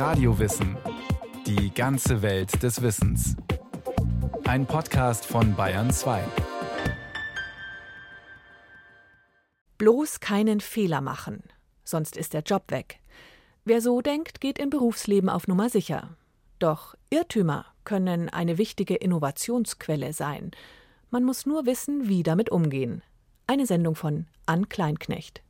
Radiowissen. Die ganze Welt des Wissens. Ein Podcast von Bayern 2. Bloß keinen Fehler machen, sonst ist der Job weg. Wer so denkt, geht im Berufsleben auf Nummer sicher. Doch Irrtümer können eine wichtige Innovationsquelle sein. Man muss nur wissen, wie damit umgehen. Eine Sendung von Ann Kleinknecht.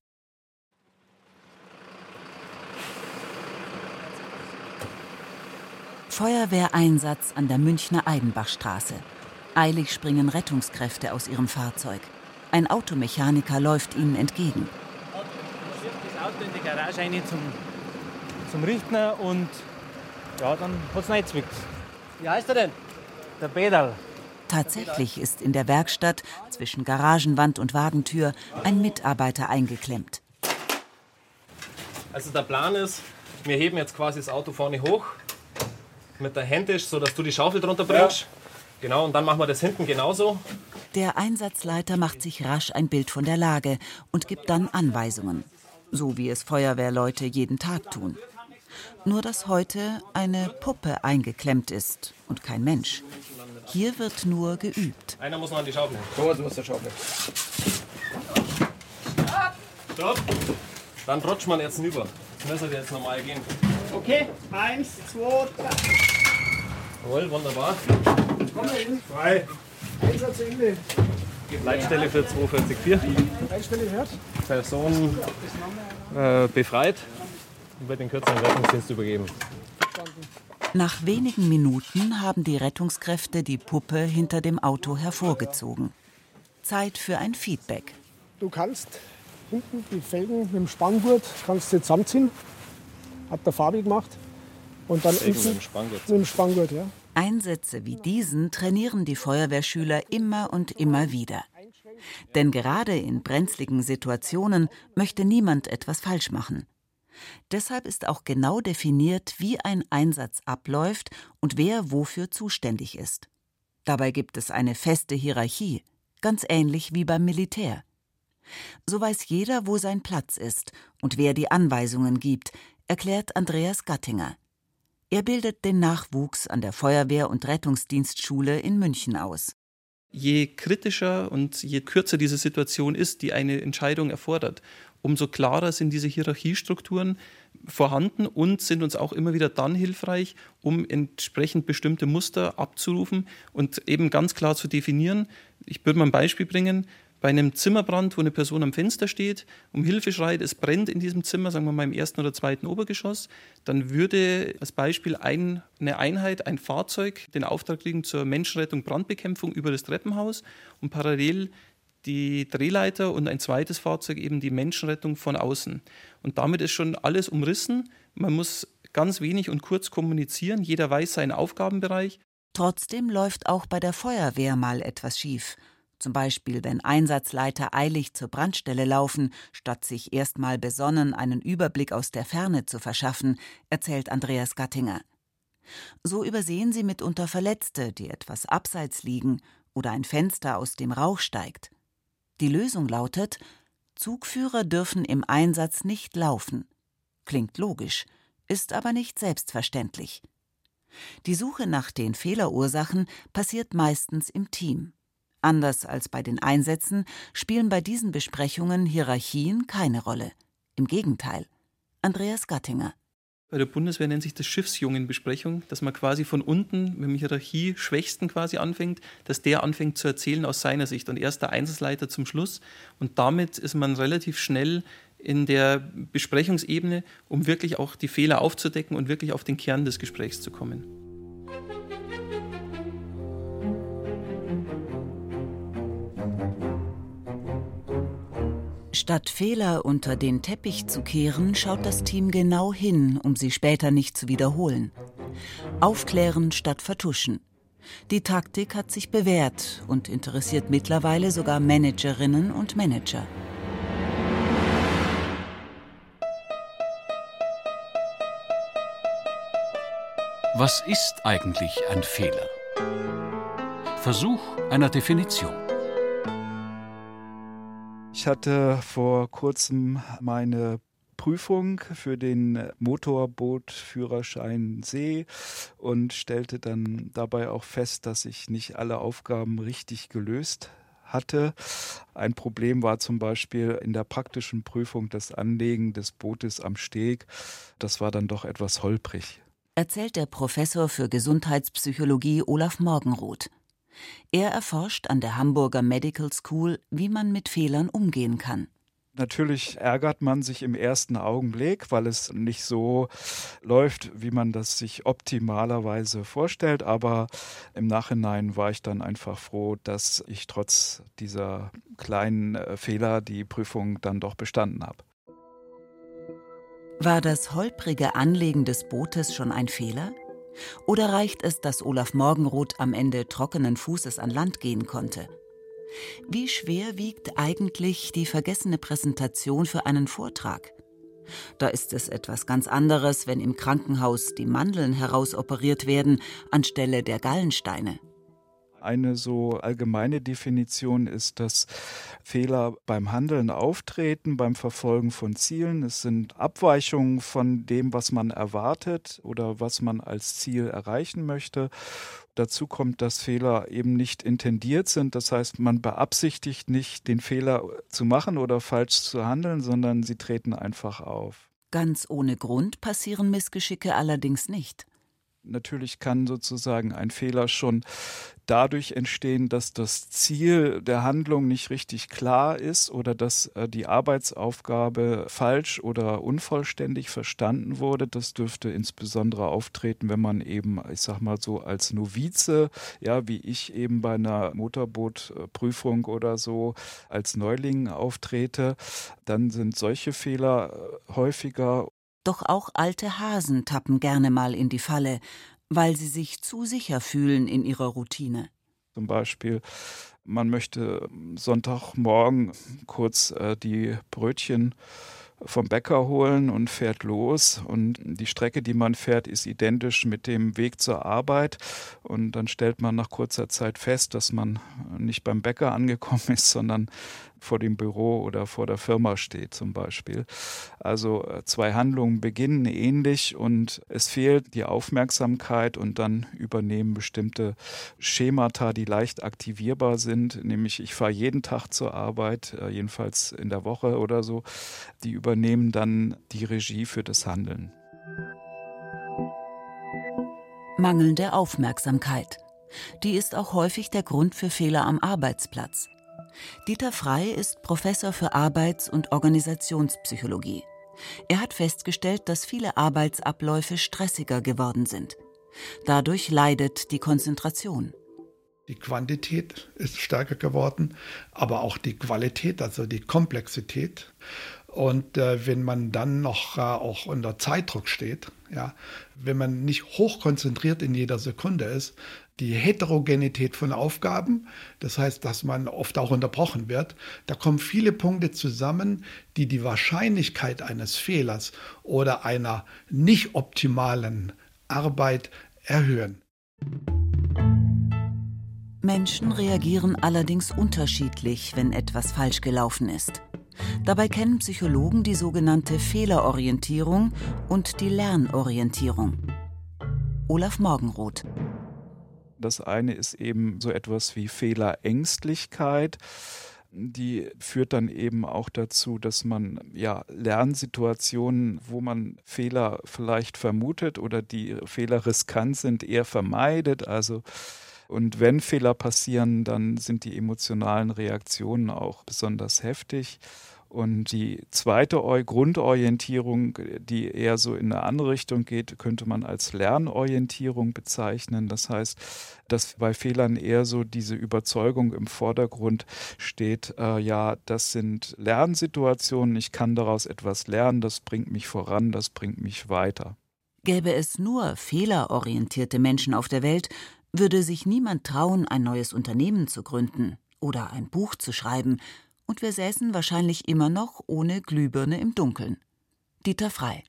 Feuerwehreinsatz an der Münchner Eidenbachstraße. Eilig springen Rettungskräfte aus ihrem Fahrzeug. Ein Automechaniker läuft ihnen entgegen. das Auto in die Garage rein zum, zum Richten und ja, dann hat es reingezwickt. Wie heißt er denn? Der Pedal. Tatsächlich ist in der Werkstatt zwischen Garagenwand und Wagentür ein Mitarbeiter eingeklemmt. Also der Plan ist, wir heben jetzt quasi das Auto vorne hoch mit der Händisch, sodass du die Schaufel drunter bringst. Ja. Genau, und dann machen wir das hinten genauso. Der Einsatzleiter macht sich rasch ein Bild von der Lage und gibt dann Anweisungen, so wie es Feuerwehrleute jeden Tag tun. Nur dass heute eine Puppe eingeklemmt ist und kein Mensch. Hier wird nur geübt. Einer muss noch an die Schaufel. So, jetzt muss der Schaufel. Stopp. Dann rutscht man jetzt hinüber. Das müsste jetzt normal gehen. Okay, eins, zwei, drei. Jawohl, wunderbar. Komm mal hin. Frei. Einsatz Ende. Leitstelle für 244. Leitstelle hört. Person äh, befreit und wird den kürzeren Rettungsdienst übergeben. Nach wenigen Minuten haben die Rettungskräfte die Puppe hinter dem Auto hervorgezogen. Zeit für ein Feedback. Du kannst hinten die Felgen mit dem Spanngurt kannst du zusammenziehen. Hat der Fabi gemacht. Und dann Felgen mit dem Spanngurt. Mit dem Spanngurt, ja. Einsätze wie diesen trainieren die Feuerwehrschüler immer und immer wieder. Denn gerade in brenzligen Situationen möchte niemand etwas falsch machen. Deshalb ist auch genau definiert, wie ein Einsatz abläuft und wer wofür zuständig ist. Dabei gibt es eine feste Hierarchie, ganz ähnlich wie beim Militär. So weiß jeder, wo sein Platz ist und wer die Anweisungen gibt, erklärt Andreas Gattinger. Er bildet den Nachwuchs an der Feuerwehr- und Rettungsdienstschule in München aus. Je kritischer und je kürzer diese Situation ist, die eine Entscheidung erfordert, umso klarer sind diese Hierarchiestrukturen vorhanden und sind uns auch immer wieder dann hilfreich, um entsprechend bestimmte Muster abzurufen und eben ganz klar zu definieren. Ich würde mal ein Beispiel bringen bei einem Zimmerbrand, wo eine Person am Fenster steht, um Hilfe schreit, es brennt in diesem Zimmer, sagen wir mal im ersten oder zweiten Obergeschoss, dann würde als Beispiel ein, eine Einheit, ein Fahrzeug den Auftrag kriegen zur Menschenrettung, Brandbekämpfung über das Treppenhaus und parallel die Drehleiter und ein zweites Fahrzeug eben die Menschenrettung von außen. Und damit ist schon alles umrissen. Man muss ganz wenig und kurz kommunizieren. Jeder weiß seinen Aufgabenbereich. Trotzdem läuft auch bei der Feuerwehr mal etwas schief. Zum Beispiel, wenn Einsatzleiter eilig zur Brandstelle laufen, statt sich erstmal besonnen einen Überblick aus der Ferne zu verschaffen, erzählt Andreas Gattinger. So übersehen sie mitunter Verletzte, die etwas abseits liegen oder ein Fenster, aus dem Rauch steigt. Die Lösung lautet, Zugführer dürfen im Einsatz nicht laufen. Klingt logisch, ist aber nicht selbstverständlich. Die Suche nach den Fehlerursachen passiert meistens im Team. Anders als bei den Einsätzen spielen bei diesen Besprechungen Hierarchien keine Rolle. Im Gegenteil. Andreas Gattinger. Bei der Bundeswehr nennt sich das Schiffsjungenbesprechung, dass man quasi von unten mit dem Hierarchie-Schwächsten quasi anfängt, dass der anfängt zu erzählen aus seiner Sicht und erst der Einsatzleiter zum Schluss. Und damit ist man relativ schnell in der Besprechungsebene, um wirklich auch die Fehler aufzudecken und wirklich auf den Kern des Gesprächs zu kommen. Statt Fehler unter den Teppich zu kehren, schaut das Team genau hin, um sie später nicht zu wiederholen. Aufklären statt vertuschen. Die Taktik hat sich bewährt und interessiert mittlerweile sogar Managerinnen und Manager. Was ist eigentlich ein Fehler? Versuch einer Definition. Ich hatte vor kurzem meine Prüfung für den Motorbootführerschein See und stellte dann dabei auch fest, dass ich nicht alle Aufgaben richtig gelöst hatte. Ein Problem war zum Beispiel in der praktischen Prüfung das Anlegen des Bootes am Steg. Das war dann doch etwas holprig. Erzählt der Professor für Gesundheitspsychologie Olaf Morgenroth. Er erforscht an der Hamburger Medical School, wie man mit Fehlern umgehen kann. Natürlich ärgert man sich im ersten Augenblick, weil es nicht so läuft, wie man das sich optimalerweise vorstellt. Aber im Nachhinein war ich dann einfach froh, dass ich trotz dieser kleinen äh, Fehler die Prüfung dann doch bestanden habe. War das holprige Anlegen des Bootes schon ein Fehler? Oder reicht es, dass Olaf Morgenroth am Ende trockenen Fußes an Land gehen konnte? Wie schwer wiegt eigentlich die vergessene Präsentation für einen Vortrag? Da ist es etwas ganz anderes, wenn im Krankenhaus die Mandeln herausoperiert werden anstelle der Gallensteine. Eine so allgemeine Definition ist, dass Fehler beim Handeln auftreten, beim Verfolgen von Zielen. Es sind Abweichungen von dem, was man erwartet oder was man als Ziel erreichen möchte. Dazu kommt, dass Fehler eben nicht intendiert sind. Das heißt, man beabsichtigt nicht, den Fehler zu machen oder falsch zu handeln, sondern sie treten einfach auf. Ganz ohne Grund passieren Missgeschicke allerdings nicht. Natürlich kann sozusagen ein Fehler schon dadurch entstehen, dass das Ziel der Handlung nicht richtig klar ist oder dass äh, die Arbeitsaufgabe falsch oder unvollständig verstanden wurde. Das dürfte insbesondere auftreten, wenn man eben, ich sag mal so, als Novize, ja, wie ich eben bei einer Motorbootprüfung oder so als Neuling auftrete, dann sind solche Fehler äh, häufiger doch auch alte Hasen tappen gerne mal in die Falle, weil sie sich zu sicher fühlen in ihrer Routine. Zum Beispiel, man möchte Sonntagmorgen kurz äh, die Brötchen vom Bäcker holen und fährt los. Und die Strecke, die man fährt, ist identisch mit dem Weg zur Arbeit. Und dann stellt man nach kurzer Zeit fest, dass man nicht beim Bäcker angekommen ist, sondern vor dem Büro oder vor der Firma steht zum Beispiel. Also äh, zwei Handlungen beginnen ähnlich und es fehlt die Aufmerksamkeit und dann übernehmen bestimmte Schemata, die leicht aktivierbar sind, nämlich ich fahre jeden Tag zur Arbeit, äh, jedenfalls in der Woche oder so, die übernehmen dann die Regie für das Handeln. Mangelnde Aufmerksamkeit. Die ist auch häufig der Grund für Fehler am Arbeitsplatz. Dieter Frey ist Professor für Arbeits- und Organisationspsychologie. Er hat festgestellt, dass viele Arbeitsabläufe stressiger geworden sind. Dadurch leidet die Konzentration. Die Quantität ist stärker geworden, aber auch die Qualität, also die Komplexität. Und äh, wenn man dann noch äh, auch unter Zeitdruck steht, ja, wenn man nicht hochkonzentriert in jeder Sekunde ist, die Heterogenität von Aufgaben, das heißt, dass man oft auch unterbrochen wird, da kommen viele Punkte zusammen, die die Wahrscheinlichkeit eines Fehlers oder einer nicht optimalen Arbeit erhöhen. Menschen reagieren allerdings unterschiedlich, wenn etwas falsch gelaufen ist. Dabei kennen Psychologen die sogenannte Fehlerorientierung und die Lernorientierung. Olaf Morgenroth das eine ist eben so etwas wie Fehlerängstlichkeit. Die führt dann eben auch dazu, dass man ja Lernsituationen, wo man Fehler vielleicht vermutet oder die Fehler riskant sind, eher vermeidet. Also und wenn Fehler passieren, dann sind die emotionalen Reaktionen auch besonders heftig. Und die zweite Grundorientierung, die eher so in eine andere Richtung geht, könnte man als Lernorientierung bezeichnen. Das heißt, dass bei Fehlern eher so diese Überzeugung im Vordergrund steht, äh, ja, das sind Lernsituationen, ich kann daraus etwas lernen, das bringt mich voran, das bringt mich weiter. Gäbe es nur fehlerorientierte Menschen auf der Welt, würde sich niemand trauen, ein neues Unternehmen zu gründen oder ein Buch zu schreiben und wir säßen wahrscheinlich immer noch ohne Glühbirne im Dunkeln. Dieter Frei.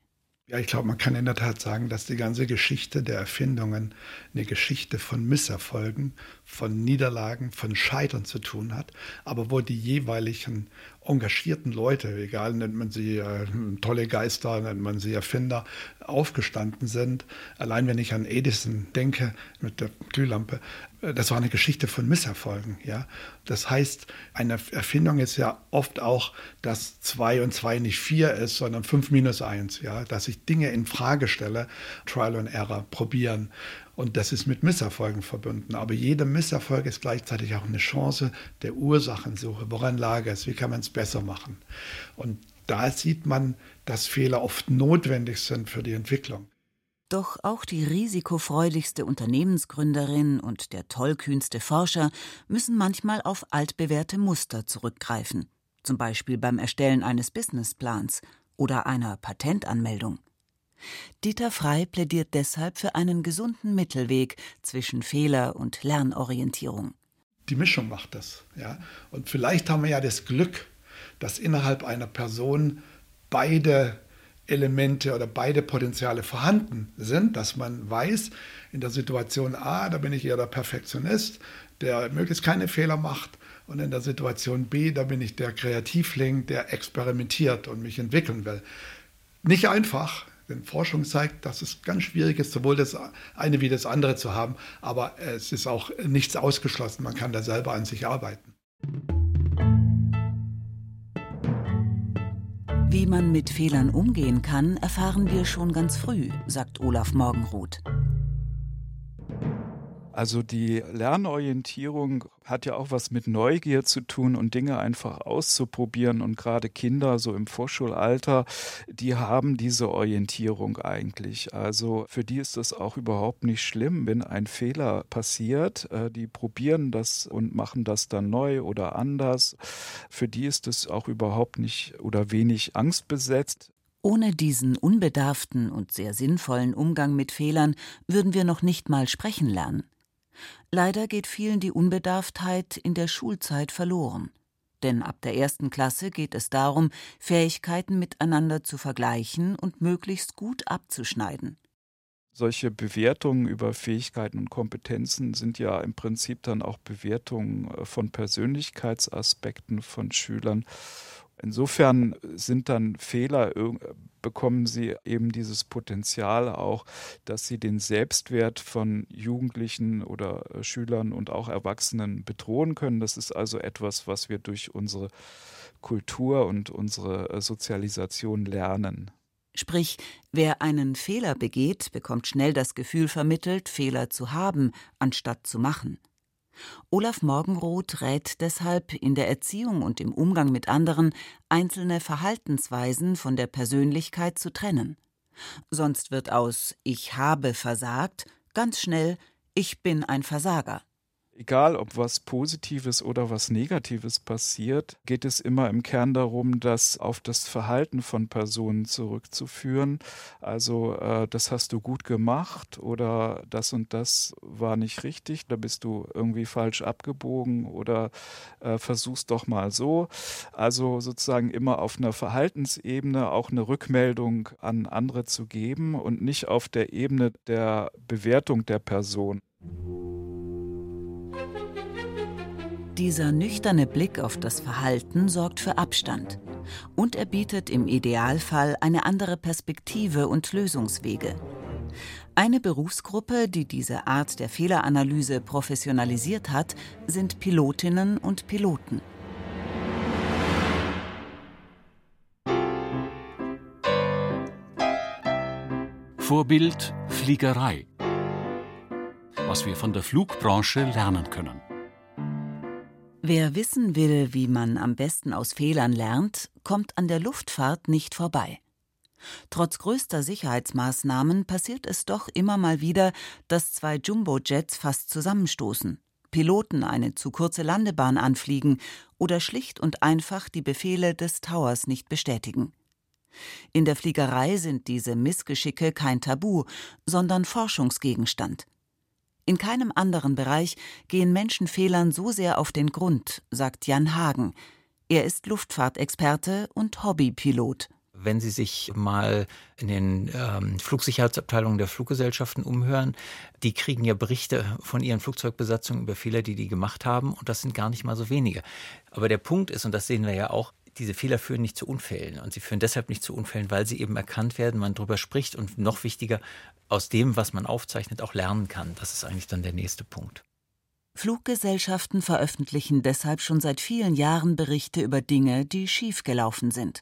Ja, ich glaube, man kann in der Tat sagen, dass die ganze Geschichte der Erfindungen eine Geschichte von Misserfolgen, von Niederlagen, von Scheitern zu tun hat, aber wo die jeweiligen engagierten Leute, egal nennt man sie äh, tolle Geister, nennt man sie Erfinder, aufgestanden sind. Allein wenn ich an Edison denke mit der Glühlampe, äh, das war eine Geschichte von Misserfolgen. Ja? Das heißt, eine Erfindung ist ja oft auch, dass zwei und zwei nicht vier ist, sondern fünf minus eins. Ja? Dass ich Dinge in Frage stelle, Trial and Error, probieren. Und das ist mit Misserfolgen verbunden. Aber jeder Misserfolg ist gleichzeitig auch eine Chance der Ursachensuche. Woran lag es? Wie kann man es besser machen? Und da sieht man, dass Fehler oft notwendig sind für die Entwicklung. Doch auch die risikofreudigste Unternehmensgründerin und der tollkühnste Forscher müssen manchmal auf altbewährte Muster zurückgreifen, zum Beispiel beim Erstellen eines Businessplans oder einer Patentanmeldung. Dieter Frei plädiert deshalb für einen gesunden Mittelweg zwischen Fehler und Lernorientierung. Die Mischung macht das. Ja? Und vielleicht haben wir ja das Glück, dass innerhalb einer Person beide Elemente oder beide Potenziale vorhanden sind, dass man weiß, in der Situation A, da bin ich eher der Perfektionist, der möglichst keine Fehler macht. Und in der Situation B, da bin ich der Kreativling, der experimentiert und mich entwickeln will. Nicht einfach, denn Forschung zeigt, dass es ganz schwierig ist, sowohl das eine wie das andere zu haben. Aber es ist auch nichts ausgeschlossen. Man kann da selber an sich arbeiten. Wie man mit Fehlern umgehen kann, erfahren wir schon ganz früh, sagt Olaf Morgenroth. Also die Lernorientierung hat ja auch was mit Neugier zu tun und Dinge einfach auszuprobieren. Und gerade Kinder so im Vorschulalter, die haben diese Orientierung eigentlich. Also für die ist das auch überhaupt nicht schlimm, wenn ein Fehler passiert. Äh, die probieren das und machen das dann neu oder anders. Für die ist es auch überhaupt nicht oder wenig angstbesetzt. Ohne diesen unbedarften und sehr sinnvollen Umgang mit Fehlern würden wir noch nicht mal sprechen lernen. Leider geht vielen die Unbedarftheit in der Schulzeit verloren. Denn ab der ersten Klasse geht es darum, Fähigkeiten miteinander zu vergleichen und möglichst gut abzuschneiden. Solche Bewertungen über Fähigkeiten und Kompetenzen sind ja im Prinzip dann auch Bewertungen äh, von Persönlichkeitsaspekten von Schülern. Insofern sind dann Fehler, bekommen sie eben dieses Potenzial auch, dass sie den Selbstwert von Jugendlichen oder äh, Schülern und auch Erwachsenen bedrohen können. Das ist also etwas, was wir durch unsere Kultur und unsere äh, Sozialisation lernen. Sprich, wer einen Fehler begeht, bekommt schnell das Gefühl vermittelt, Fehler zu haben, anstatt zu machen. Olaf Morgenroth rät deshalb in der Erziehung und im Umgang mit anderen einzelne Verhaltensweisen von der Persönlichkeit zu trennen. Sonst wird aus Ich habe versagt ganz schnell Ich bin ein Versager. Egal, ob was Positives oder was Negatives passiert, geht es immer im Kern darum, das auf das Verhalten von Personen zurückzuführen. Also, äh, das hast du gut gemacht oder das und das war nicht richtig, da bist du irgendwie falsch abgebogen oder äh, versuchst doch mal so. Also sozusagen immer auf einer Verhaltensebene auch eine Rückmeldung an andere zu geben und nicht auf der Ebene der Bewertung der Person. Dieser nüchterne Blick auf das Verhalten sorgt für Abstand und er bietet im Idealfall eine andere Perspektive und Lösungswege. Eine Berufsgruppe, die diese Art der Fehleranalyse professionalisiert hat, sind Pilotinnen und Piloten. Vorbild Fliegerei. Was wir von der Flugbranche lernen können. Wer wissen will, wie man am besten aus Fehlern lernt, kommt an der Luftfahrt nicht vorbei. Trotz größter Sicherheitsmaßnahmen passiert es doch immer mal wieder, dass zwei Jumbojets fast zusammenstoßen, Piloten eine zu kurze Landebahn anfliegen oder schlicht und einfach die Befehle des Towers nicht bestätigen. In der Fliegerei sind diese Missgeschicke kein Tabu, sondern Forschungsgegenstand. In keinem anderen Bereich gehen Menschen Fehlern so sehr auf den Grund, sagt Jan Hagen. Er ist Luftfahrtexperte und Hobbypilot. Wenn Sie sich mal in den ähm, Flugsicherheitsabteilungen der Fluggesellschaften umhören, die kriegen ja Berichte von ihren Flugzeugbesatzungen über Fehler, die die gemacht haben, und das sind gar nicht mal so wenige. Aber der Punkt ist, und das sehen wir ja auch, diese Fehler führen nicht zu Unfällen. Und sie führen deshalb nicht zu Unfällen, weil sie eben erkannt werden, man darüber spricht und noch wichtiger, aus dem, was man aufzeichnet, auch lernen kann. Das ist eigentlich dann der nächste Punkt. Fluggesellschaften veröffentlichen deshalb schon seit vielen Jahren Berichte über Dinge, die schiefgelaufen sind.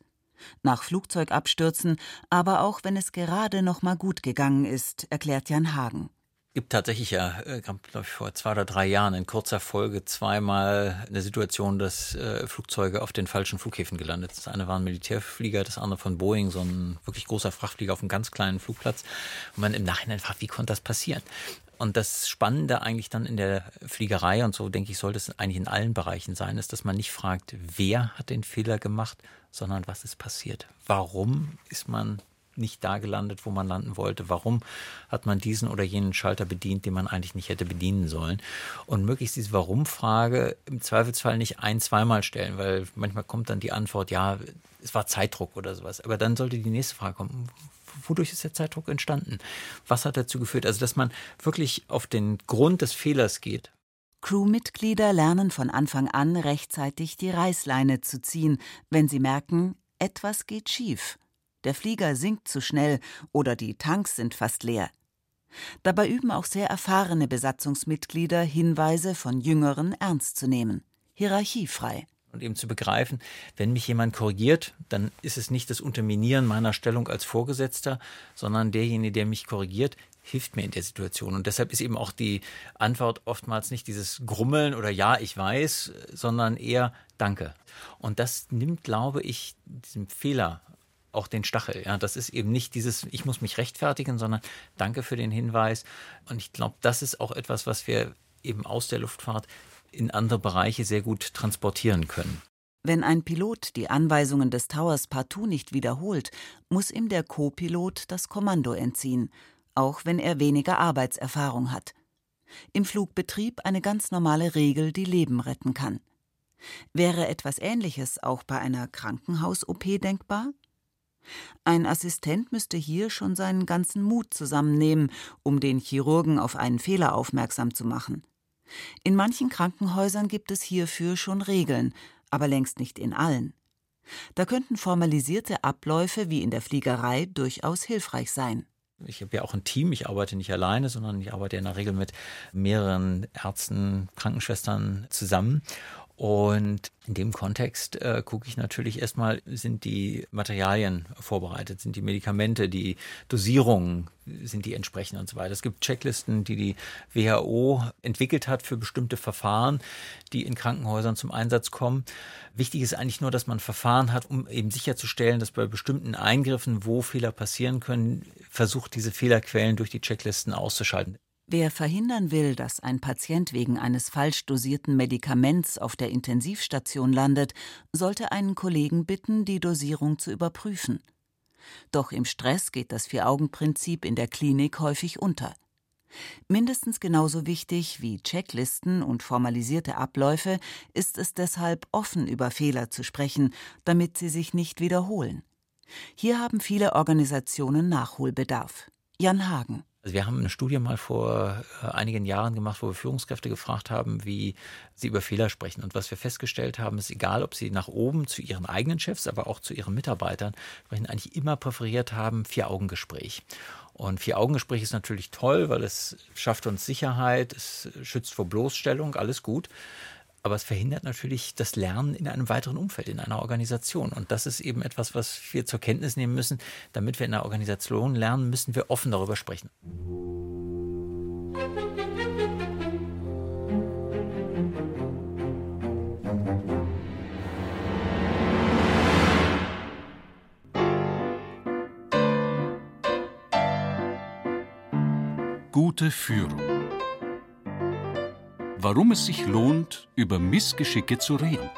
Nach Flugzeugabstürzen, aber auch wenn es gerade noch mal gut gegangen ist, erklärt Jan Hagen gibt tatsächlich ja, äh, glaube ich, vor zwei oder drei Jahren in kurzer Folge zweimal eine Situation, dass äh, Flugzeuge auf den falschen Flughäfen gelandet sind. Das eine war ein Militärflieger, das andere von Boeing, so ein wirklich großer Frachtflieger auf einem ganz kleinen Flugplatz. Und man im Nachhinein fragt, wie konnte das passieren? Und das Spannende eigentlich dann in der Fliegerei, und so denke ich, sollte es eigentlich in allen Bereichen sein, ist, dass man nicht fragt, wer hat den Fehler gemacht, sondern was ist passiert. Warum ist man nicht da gelandet, wo man landen wollte? Warum hat man diesen oder jenen Schalter bedient, den man eigentlich nicht hätte bedienen sollen? Und möglichst diese Warum-Frage im Zweifelsfall nicht ein-, zweimal stellen, weil manchmal kommt dann die Antwort, ja, es war Zeitdruck oder sowas. Aber dann sollte die nächste Frage kommen, wodurch ist der Zeitdruck entstanden? Was hat dazu geführt? Also, dass man wirklich auf den Grund des Fehlers geht. Crewmitglieder lernen von Anfang an rechtzeitig die Reißleine zu ziehen, wenn sie merken, etwas geht schief der Flieger sinkt zu schnell oder die Tanks sind fast leer. Dabei üben auch sehr erfahrene Besatzungsmitglieder Hinweise von Jüngeren ernst zu nehmen, hierarchiefrei. Und eben zu begreifen, wenn mich jemand korrigiert, dann ist es nicht das Unterminieren meiner Stellung als Vorgesetzter, sondern derjenige, der mich korrigiert, hilft mir in der Situation. Und deshalb ist eben auch die Antwort oftmals nicht dieses Grummeln oder Ja, ich weiß, sondern eher Danke. Und das nimmt, glaube ich, diesem Fehler auch den Stachel. Ja, das ist eben nicht dieses, ich muss mich rechtfertigen, sondern danke für den Hinweis. Und ich glaube, das ist auch etwas, was wir eben aus der Luftfahrt in andere Bereiche sehr gut transportieren können. Wenn ein Pilot die Anweisungen des Towers partout nicht wiederholt, muss ihm der Co-Pilot das Kommando entziehen, auch wenn er weniger Arbeitserfahrung hat. Im Flugbetrieb eine ganz normale Regel, die Leben retten kann. Wäre etwas Ähnliches auch bei einer Krankenhaus-OP denkbar? Ein Assistent müsste hier schon seinen ganzen Mut zusammennehmen, um den Chirurgen auf einen Fehler aufmerksam zu machen. In manchen Krankenhäusern gibt es hierfür schon Regeln, aber längst nicht in allen. Da könnten formalisierte Abläufe wie in der Fliegerei durchaus hilfreich sein. Ich habe ja auch ein Team, ich arbeite nicht alleine, sondern ich arbeite in der Regel mit mehreren Ärzten, Krankenschwestern zusammen. Und in dem Kontext äh, gucke ich natürlich erstmal, sind die Materialien vorbereitet, sind die Medikamente, die Dosierungen, sind die entsprechend und so weiter. Es gibt Checklisten, die die WHO entwickelt hat für bestimmte Verfahren, die in Krankenhäusern zum Einsatz kommen. Wichtig ist eigentlich nur, dass man Verfahren hat, um eben sicherzustellen, dass bei bestimmten Eingriffen, wo Fehler passieren können, versucht, diese Fehlerquellen durch die Checklisten auszuschalten. Wer verhindern will, dass ein Patient wegen eines falsch dosierten Medikaments auf der Intensivstation landet, sollte einen Kollegen bitten, die Dosierung zu überprüfen. Doch im Stress geht das Vier-Augen-Prinzip in der Klinik häufig unter. Mindestens genauso wichtig wie Checklisten und formalisierte Abläufe ist es deshalb, offen über Fehler zu sprechen, damit sie sich nicht wiederholen. Hier haben viele Organisationen Nachholbedarf. Jan Hagen also wir haben eine Studie mal vor äh, einigen Jahren gemacht, wo wir Führungskräfte gefragt haben, wie sie über Fehler sprechen. Und was wir festgestellt haben, ist egal, ob sie nach oben zu ihren eigenen Chefs, aber auch zu ihren Mitarbeitern sprechen, eigentlich immer präferiert haben, Vier-Augen-Gespräch. Und Vier-Augen-Gespräch ist natürlich toll, weil es schafft uns Sicherheit, es schützt vor Bloßstellung, alles gut. Aber es verhindert natürlich das Lernen in einem weiteren Umfeld, in einer Organisation. Und das ist eben etwas, was wir zur Kenntnis nehmen müssen. Damit wir in einer Organisation lernen, müssen wir offen darüber sprechen. Gute Führung warum es sich lohnt, über Missgeschicke zu reden.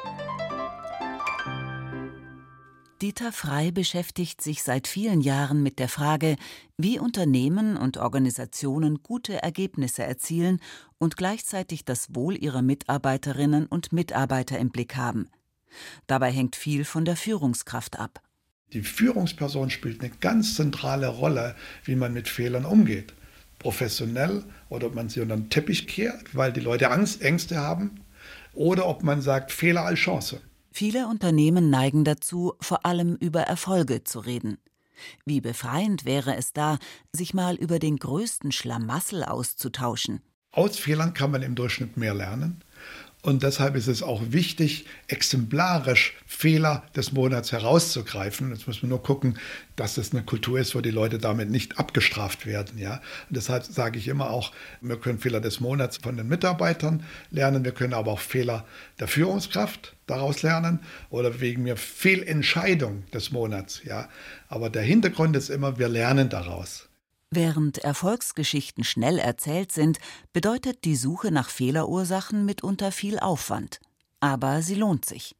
Dieter Frei beschäftigt sich seit vielen Jahren mit der Frage, wie Unternehmen und Organisationen gute Ergebnisse erzielen und gleichzeitig das Wohl ihrer Mitarbeiterinnen und Mitarbeiter im Blick haben. Dabei hängt viel von der Führungskraft ab. Die Führungsperson spielt eine ganz zentrale Rolle, wie man mit Fehlern umgeht professionell oder ob man sie unter den Teppich kehrt, weil die Leute Angst, Ängste haben oder ob man sagt Fehler als Chance. Viele Unternehmen neigen dazu, vor allem über Erfolge zu reden. Wie befreiend wäre es da, sich mal über den größten Schlamassel auszutauschen. Aus Fehlern kann man im Durchschnitt mehr lernen. Und deshalb ist es auch wichtig, exemplarisch Fehler des Monats herauszugreifen. Jetzt muss man nur gucken, dass es eine Kultur ist, wo die Leute damit nicht abgestraft werden. Ja? Und deshalb sage ich immer auch, wir können Fehler des Monats von den Mitarbeitern lernen, wir können aber auch Fehler der Führungskraft daraus lernen oder wegen mir Fehlentscheidung des Monats. Ja? Aber der Hintergrund ist immer, wir lernen daraus. Während Erfolgsgeschichten schnell erzählt sind, bedeutet die Suche nach Fehlerursachen mitunter viel Aufwand. Aber sie lohnt sich.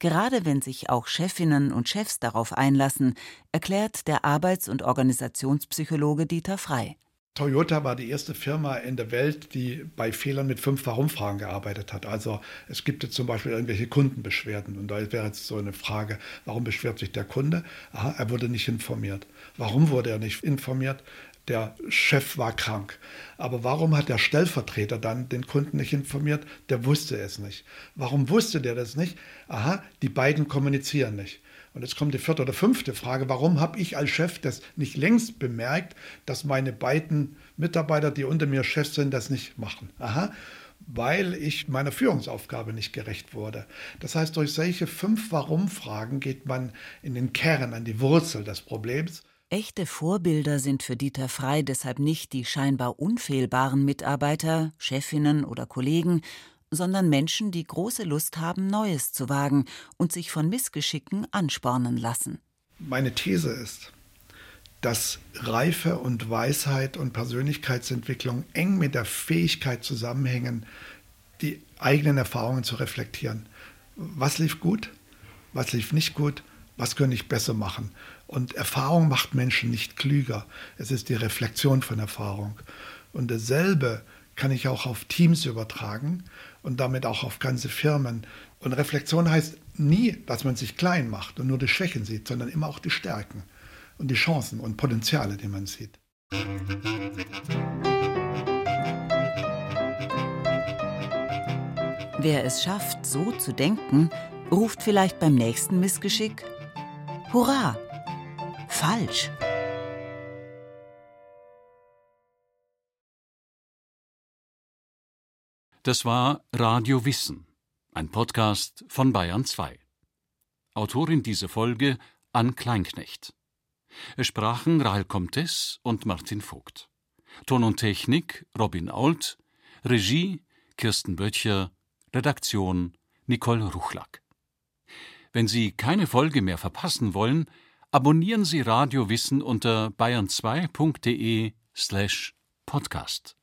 Gerade wenn sich auch Chefinnen und Chefs darauf einlassen, erklärt der Arbeits- und Organisationspsychologe Dieter Frei. Toyota war die erste Firma in der Welt, die bei Fehlern mit fünf Warum-Fragen gearbeitet hat. Also es gibt jetzt zum Beispiel irgendwelche Kundenbeschwerden und da wäre jetzt so eine Frage, warum beschwert sich der Kunde? Aha, er wurde nicht informiert. Warum wurde er nicht informiert? Der Chef war krank. Aber warum hat der Stellvertreter dann den Kunden nicht informiert? Der wusste es nicht. Warum wusste der das nicht? Aha, die beiden kommunizieren nicht. Und jetzt kommt die vierte oder fünfte Frage. Warum habe ich als Chef das nicht längst bemerkt, dass meine beiden Mitarbeiter, die unter mir Chef sind, das nicht machen? Aha, weil ich meiner Führungsaufgabe nicht gerecht wurde. Das heißt, durch solche fünf Warum-Fragen geht man in den Kern, an die Wurzel des Problems. Echte Vorbilder sind für Dieter Frei deshalb nicht die scheinbar unfehlbaren Mitarbeiter, Chefinnen oder Kollegen, sondern Menschen, die große Lust haben, Neues zu wagen und sich von Missgeschicken anspornen lassen. Meine These ist, dass Reife und Weisheit und Persönlichkeitsentwicklung eng mit der Fähigkeit zusammenhängen, die eigenen Erfahrungen zu reflektieren. Was lief gut? Was lief nicht gut? Was könnte ich besser machen? Und Erfahrung macht Menschen nicht klüger. Es ist die Reflexion von Erfahrung. Und dasselbe kann ich auch auf Teams übertragen und damit auch auf ganze Firmen. Und Reflexion heißt nie, dass man sich klein macht und nur die Schwächen sieht, sondern immer auch die Stärken und die Chancen und Potenziale, die man sieht. Wer es schafft, so zu denken, ruft vielleicht beim nächsten Missgeschick Hurra! Falsch. Das war Radio Wissen, ein Podcast von Bayern 2. Autorin dieser Folge Ann Kleinknecht. Es sprachen Rahel Comtes und Martin Vogt. Ton und Technik Robin Ault, Regie Kirsten Böttcher, Redaktion Nicole Ruchlack. Wenn Sie keine Folge mehr verpassen wollen, Abonnieren Sie Radio Wissen unter bayern2.de slash podcast.